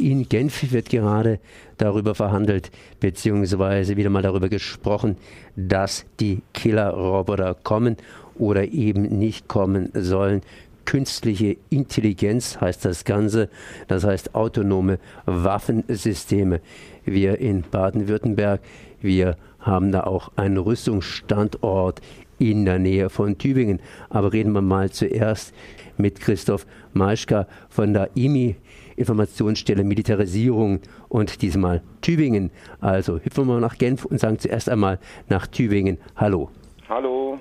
in Genf wird gerade darüber verhandelt, beziehungsweise wieder mal darüber gesprochen, dass die Killerroboter kommen oder eben nicht kommen sollen. Künstliche Intelligenz heißt das Ganze, das heißt autonome Waffensysteme. Wir in Baden-Württemberg, wir haben da auch einen Rüstungsstandort in der Nähe von Tübingen. Aber reden wir mal zuerst mit Christoph Maischka von der IMI, Informationsstelle Militarisierung und diesmal Tübingen. Also hüpfen wir mal nach Genf und sagen zuerst einmal nach Tübingen Hallo. Hallo.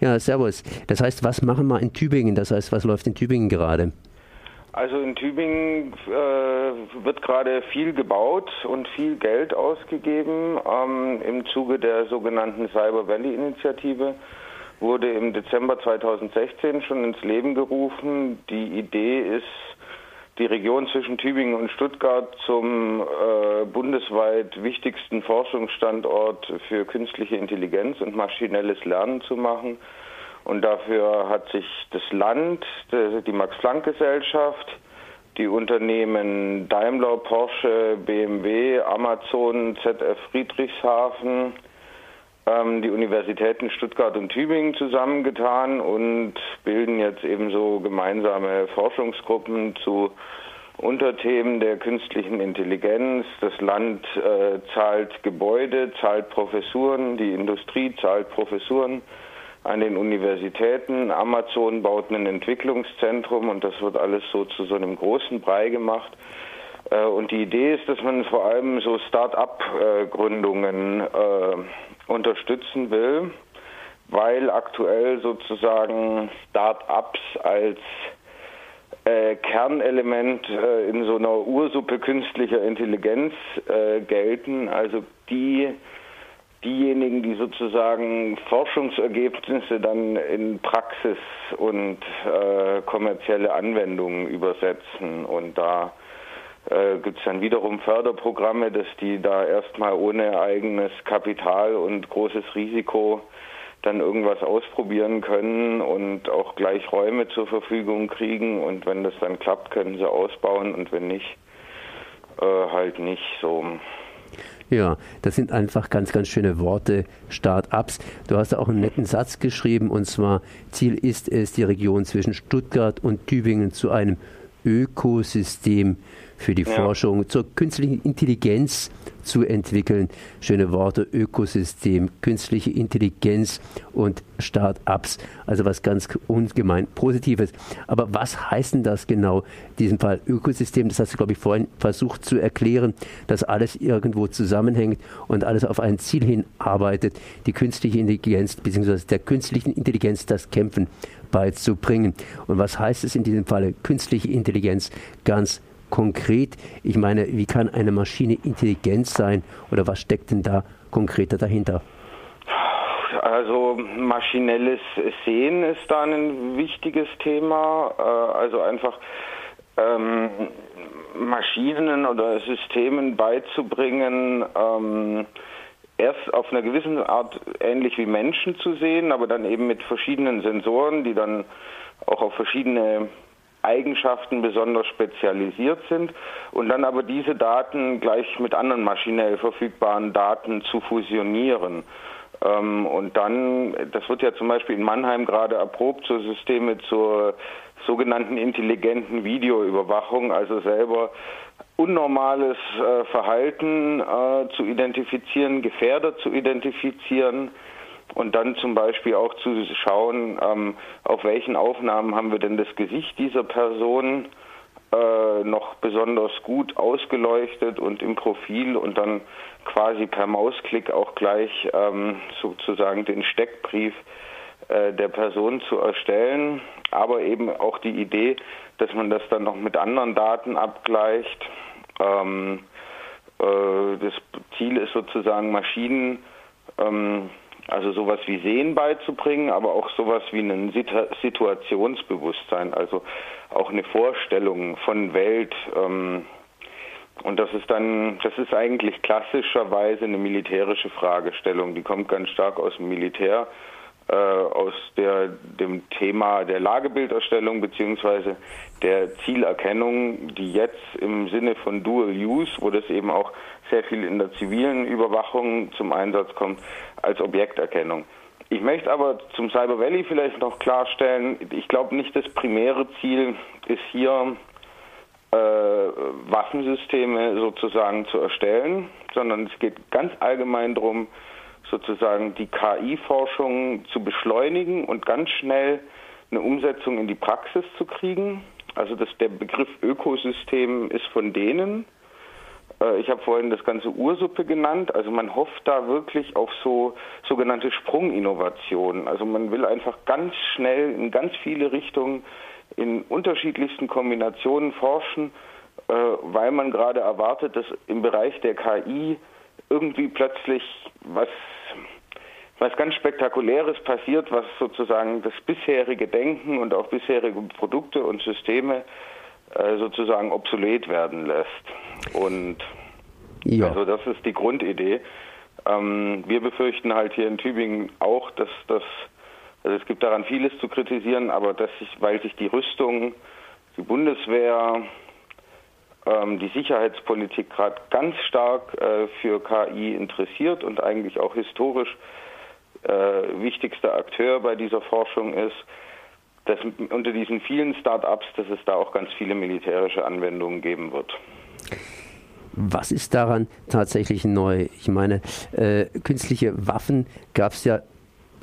Ja, servus. Das heißt, was machen wir in Tübingen? Das heißt, was läuft in Tübingen gerade? Also in Tübingen äh, wird gerade viel gebaut und viel Geld ausgegeben. Ähm, Im Zuge der sogenannten Cyber Valley Initiative wurde im Dezember 2016 schon ins Leben gerufen. Die Idee ist, die Region zwischen Tübingen und Stuttgart zum äh, bundesweit wichtigsten Forschungsstandort für künstliche Intelligenz und maschinelles Lernen zu machen. Und dafür hat sich das Land, die Max-Planck-Gesellschaft, die Unternehmen Daimler, Porsche, BMW, Amazon, ZF Friedrichshafen, ähm, die Universitäten Stuttgart und Tübingen zusammengetan und bilden jetzt ebenso gemeinsame Forschungsgruppen zu Unterthemen der künstlichen Intelligenz. Das Land äh, zahlt Gebäude, zahlt Professuren, die Industrie zahlt Professuren an den Universitäten. Amazon baut ein Entwicklungszentrum und das wird alles so zu so einem großen Brei gemacht. Äh, und die Idee ist, dass man vor allem so Start-up-Gründungen äh, unterstützen will, weil aktuell sozusagen Start-ups als äh, Kernelement in so einer Ursuppe künstlicher Intelligenz gelten, also die diejenigen, die sozusagen Forschungsergebnisse dann in Praxis und äh, kommerzielle Anwendungen übersetzen. Und da äh, gibt es dann wiederum Förderprogramme, dass die da erstmal ohne eigenes Kapital und großes Risiko dann irgendwas ausprobieren können und auch gleich Räume zur Verfügung kriegen. Und wenn das dann klappt, können sie ausbauen. Und wenn nicht, äh, halt nicht so. Ja, das sind einfach ganz, ganz schöne Worte, Start-ups. Du hast auch einen netten Satz geschrieben und zwar, Ziel ist es, die Region zwischen Stuttgart und Tübingen zu einem Ökosystem für die ja. Forschung zur künstlichen Intelligenz zu entwickeln. Schöne Worte, Ökosystem, künstliche Intelligenz und Start-ups. Also was ganz ungemein Positives. Aber was heißt denn das genau, in diesem Fall Ökosystem? Das hast du, glaube ich, vorhin versucht zu erklären, dass alles irgendwo zusammenhängt und alles auf ein Ziel hinarbeitet, die künstliche Intelligenz bzw. der künstlichen Intelligenz das Kämpfen beizubringen. Und was heißt es in diesem Falle künstliche Intelligenz? Ganz konkret? Ich meine, wie kann eine Maschine intelligent sein oder was steckt denn da konkreter dahinter? Also maschinelles Sehen ist da ein wichtiges Thema. Äh, also einfach ähm, Maschinen oder Systemen beizubringen, ähm, erst auf einer gewissen Art ähnlich wie Menschen zu sehen, aber dann eben mit verschiedenen Sensoren, die dann auch auf verschiedene Eigenschaften besonders spezialisiert sind und dann aber diese Daten gleich mit anderen maschinell verfügbaren Daten zu fusionieren. Ähm, und dann, das wird ja zum Beispiel in Mannheim gerade erprobt, so Systeme zur sogenannten intelligenten Videoüberwachung, also selber unnormales äh, Verhalten äh, zu identifizieren, Gefährder zu identifizieren und dann zum Beispiel auch zu schauen, ähm, auf welchen Aufnahmen haben wir denn das Gesicht dieser Person äh, noch besonders gut ausgeleuchtet und im Profil und dann quasi per Mausklick auch gleich ähm, sozusagen den Steckbrief äh, der Person zu erstellen, aber eben auch die Idee, dass man das dann noch mit anderen Daten abgleicht. Ähm, äh, das Ziel ist sozusagen Maschinen ähm, also sowas wie Sehen beizubringen, aber auch sowas wie ein Situationsbewusstsein, also auch eine Vorstellung von Welt. Ähm, und das ist dann, das ist eigentlich klassischerweise eine militärische Fragestellung, die kommt ganz stark aus dem Militär. Äh, aus der, dem Thema der Lagebilderstellung beziehungsweise der Zielerkennung, die jetzt im Sinne von Dual Use, wo das eben auch sehr viel in der zivilen Überwachung zum Einsatz kommt, als Objekterkennung. Ich möchte aber zum Cyber Valley vielleicht noch klarstellen, ich glaube nicht, das primäre Ziel ist hier, äh, Waffensysteme sozusagen zu erstellen, sondern es geht ganz allgemein darum, sozusagen die KI-Forschung zu beschleunigen und ganz schnell eine Umsetzung in die Praxis zu kriegen. Also das, der Begriff Ökosystem ist von denen. Äh, ich habe vorhin das ganze Ursuppe genannt. Also man hofft da wirklich auf so sogenannte Sprunginnovationen. Also man will einfach ganz schnell in ganz viele Richtungen in unterschiedlichsten Kombinationen forschen, äh, weil man gerade erwartet, dass im Bereich der KI irgendwie plötzlich was was ganz Spektakuläres passiert, was sozusagen das bisherige Denken und auch bisherige Produkte und Systeme äh, sozusagen obsolet werden lässt. Und ja. also das ist die Grundidee. Ähm, wir befürchten halt hier in Tübingen auch, dass das, also es gibt daran vieles zu kritisieren, aber dass sich, weil sich die Rüstung, die Bundeswehr, ähm, die Sicherheitspolitik gerade ganz stark äh, für KI interessiert und eigentlich auch historisch wichtigster Akteur bei dieser Forschung ist, dass unter diesen vielen Start-ups, dass es da auch ganz viele militärische Anwendungen geben wird. Was ist daran tatsächlich neu? Ich meine, äh, künstliche Waffen gab es ja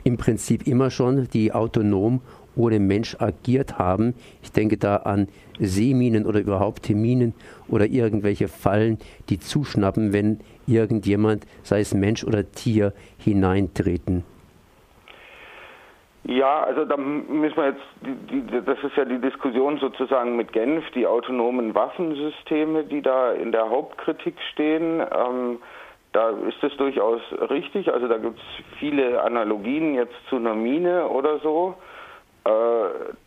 im Prinzip immer schon, die autonom ohne Mensch agiert haben. Ich denke da an Seeminen oder überhaupt Minen oder irgendwelche Fallen, die zuschnappen, wenn irgendjemand, sei es Mensch oder Tier, hineintreten. Ja, also da müssen wir jetzt, die, die, das ist ja die Diskussion sozusagen mit Genf, die autonomen Waffensysteme, die da in der Hauptkritik stehen. Ähm, da ist es durchaus richtig, also da gibt es viele Analogien jetzt zu einer Mine oder so. Äh,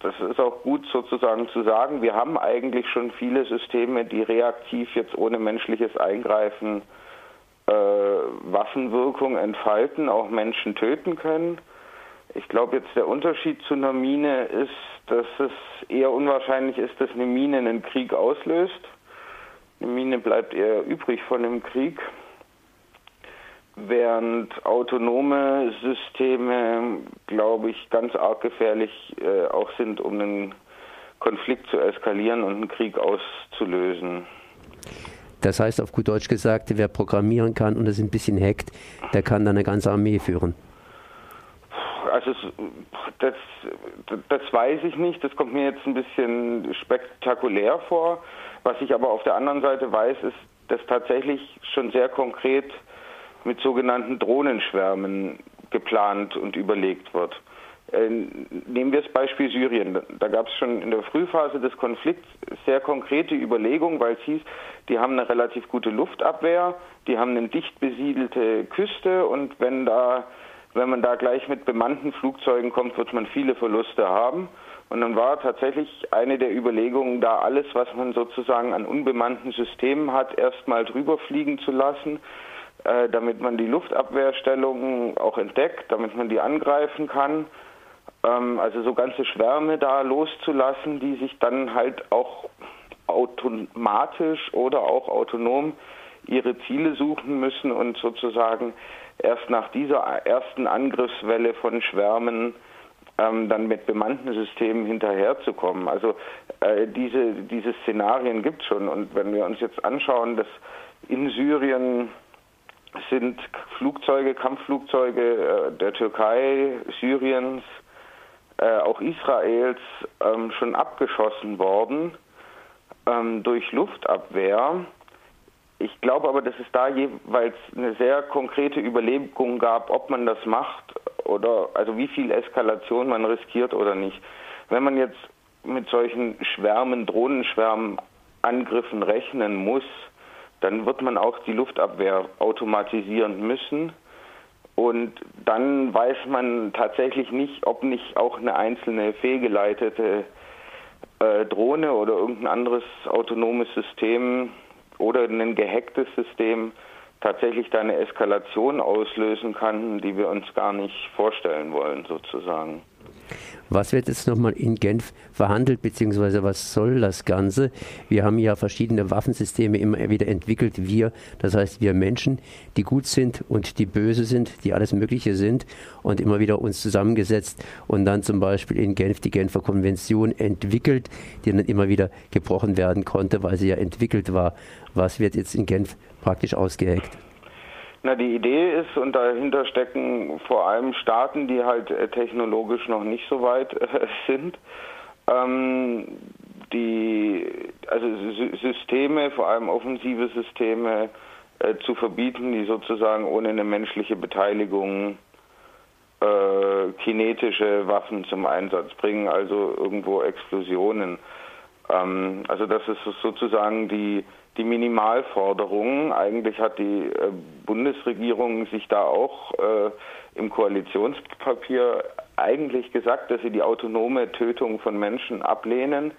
das ist auch gut sozusagen zu sagen. Wir haben eigentlich schon viele Systeme, die reaktiv jetzt ohne menschliches Eingreifen äh, Waffenwirkung entfalten, auch Menschen töten können. Ich glaube jetzt der Unterschied zu einer Mine ist, dass es eher unwahrscheinlich ist, dass eine Mine einen Krieg auslöst. Eine Mine bleibt eher übrig von dem Krieg während autonome Systeme, glaube ich, ganz arg gefährlich äh, auch sind, um einen Konflikt zu eskalieren und einen Krieg auszulösen. Das heißt auf gut Deutsch gesagt, wer programmieren kann und es ein bisschen hackt, der kann dann eine ganze Armee führen. Also das, das weiß ich nicht, das kommt mir jetzt ein bisschen spektakulär vor. Was ich aber auf der anderen Seite weiß, ist, dass tatsächlich schon sehr konkret mit sogenannten Drohnenschwärmen geplant und überlegt wird. Äh, nehmen wir das Beispiel Syrien. Da gab es schon in der Frühphase des Konflikts sehr konkrete Überlegungen, weil es hieß, die haben eine relativ gute Luftabwehr, die haben eine dicht besiedelte Küste und wenn da, wenn man da gleich mit bemannten Flugzeugen kommt, wird man viele Verluste haben. Und dann war tatsächlich eine der Überlegungen, da alles, was man sozusagen an unbemannten Systemen hat, erstmal drüber fliegen zu lassen äh, damit man die Luftabwehrstellungen auch entdeckt, damit man die angreifen kann. Ähm, also so ganze Schwärme da loszulassen, die sich dann halt auch automatisch oder auch autonom ihre Ziele suchen müssen und sozusagen erst nach dieser ersten Angriffswelle von Schwärmen ähm, dann mit bemannten Systemen hinterherzukommen. Also äh, diese, diese Szenarien gibt es schon. Und wenn wir uns jetzt anschauen, dass in Syrien sind Flugzeuge, Kampfflugzeuge äh, der Türkei, Syriens, äh, auch Israels ähm, schon abgeschossen worden ähm, durch Luftabwehr. Ich glaube aber, dass es da jeweils eine sehr konkrete Überlegung gab, ob man das macht oder also wie viel Eskalation man riskiert oder nicht. Wenn man jetzt mit solchen Schwärmen, Drohnenschwärmen Angriffen rechnen muss, dann wird man auch die Luftabwehr automatisieren müssen. Und dann weiß man tatsächlich nicht, ob nicht auch eine einzelne fehlgeleitete äh, Drohne oder irgendein anderes autonomes System oder ein gehacktes System tatsächlich da eine Eskalation auslösen kann, die wir uns gar nicht vorstellen wollen, sozusagen. Was wird jetzt nochmal in Genf verhandelt, beziehungsweise was soll das Ganze? Wir haben ja verschiedene Waffensysteme immer wieder entwickelt. Wir, das heißt wir Menschen, die gut sind und die böse sind, die alles Mögliche sind und immer wieder uns zusammengesetzt und dann zum Beispiel in Genf die Genfer Konvention entwickelt, die dann immer wieder gebrochen werden konnte, weil sie ja entwickelt war. Was wird jetzt in Genf praktisch ausgeheckt? Na, die Idee ist, und dahinter stecken vor allem Staaten, die halt äh, technologisch noch nicht so weit äh, sind, ähm, die, also Systeme, vor allem offensive Systeme, äh, zu verbieten, die sozusagen ohne eine menschliche Beteiligung äh, kinetische Waffen zum Einsatz bringen, also irgendwo Explosionen. Ähm, also das ist sozusagen die die Minimalforderungen. Eigentlich hat die äh, Bundesregierung sich da auch äh, im Koalitionspapier eigentlich gesagt, dass sie die autonome Tötung von Menschen ablehnen.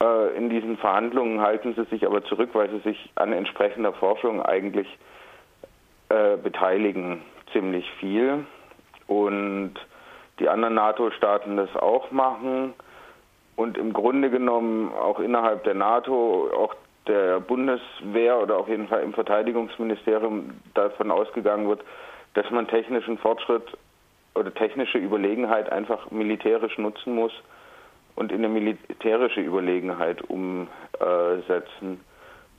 Äh, in diesen Verhandlungen halten sie sich aber zurück, weil sie sich an entsprechender Forschung eigentlich beteiligen, ziemlich viel. Und die anderen NATO-Staaten das auch machen und im Grunde genommen auch innerhalb der NATO auch der Bundeswehr oder auf jeden Fall im Verteidigungsministerium davon ausgegangen wird, dass man technischen Fortschritt oder technische Überlegenheit einfach militärisch nutzen muss und in eine militärische Überlegenheit umsetzen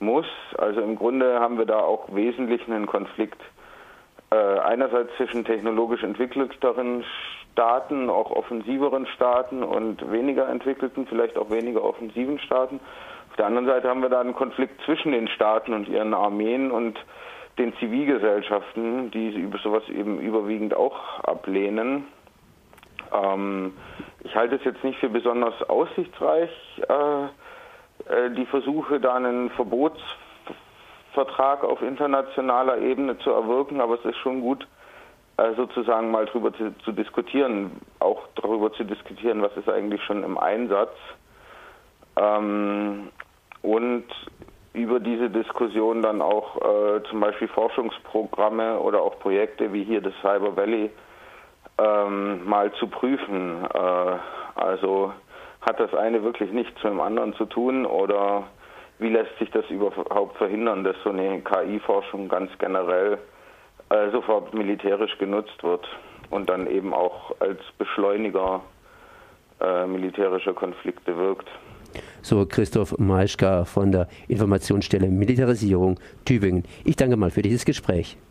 muss. Also im Grunde haben wir da auch wesentlich einen Konflikt äh, einerseits zwischen technologisch entwickelteren Staaten, auch offensiveren Staaten und weniger entwickelten, vielleicht auch weniger offensiven Staaten der anderen Seite haben wir da einen Konflikt zwischen den Staaten und ihren Armeen und den Zivilgesellschaften, die sowas eben überwiegend auch ablehnen. Ähm, ich halte es jetzt nicht für besonders aussichtsreich, äh, äh, die Versuche, da einen Verbotsvertrag auf internationaler Ebene zu erwirken, aber es ist schon gut, äh, sozusagen mal darüber zu, zu, diskutieren, auch darüber zu diskutieren, was ist eigentlich schon im Einsatz. Ähm, und über diese Diskussion dann auch äh, zum Beispiel Forschungsprogramme oder auch Projekte wie hier das Cyber Valley ähm, mal zu prüfen. Äh, also hat das eine wirklich nichts mit dem anderen zu tun oder wie lässt sich das überhaupt verhindern, dass so eine KI-Forschung ganz generell äh, sofort militärisch genutzt wird und dann eben auch als Beschleuniger äh, militärischer Konflikte wirkt so Christoph Maischka von der Informationsstelle Militarisierung Tübingen. Ich danke mal für dieses Gespräch.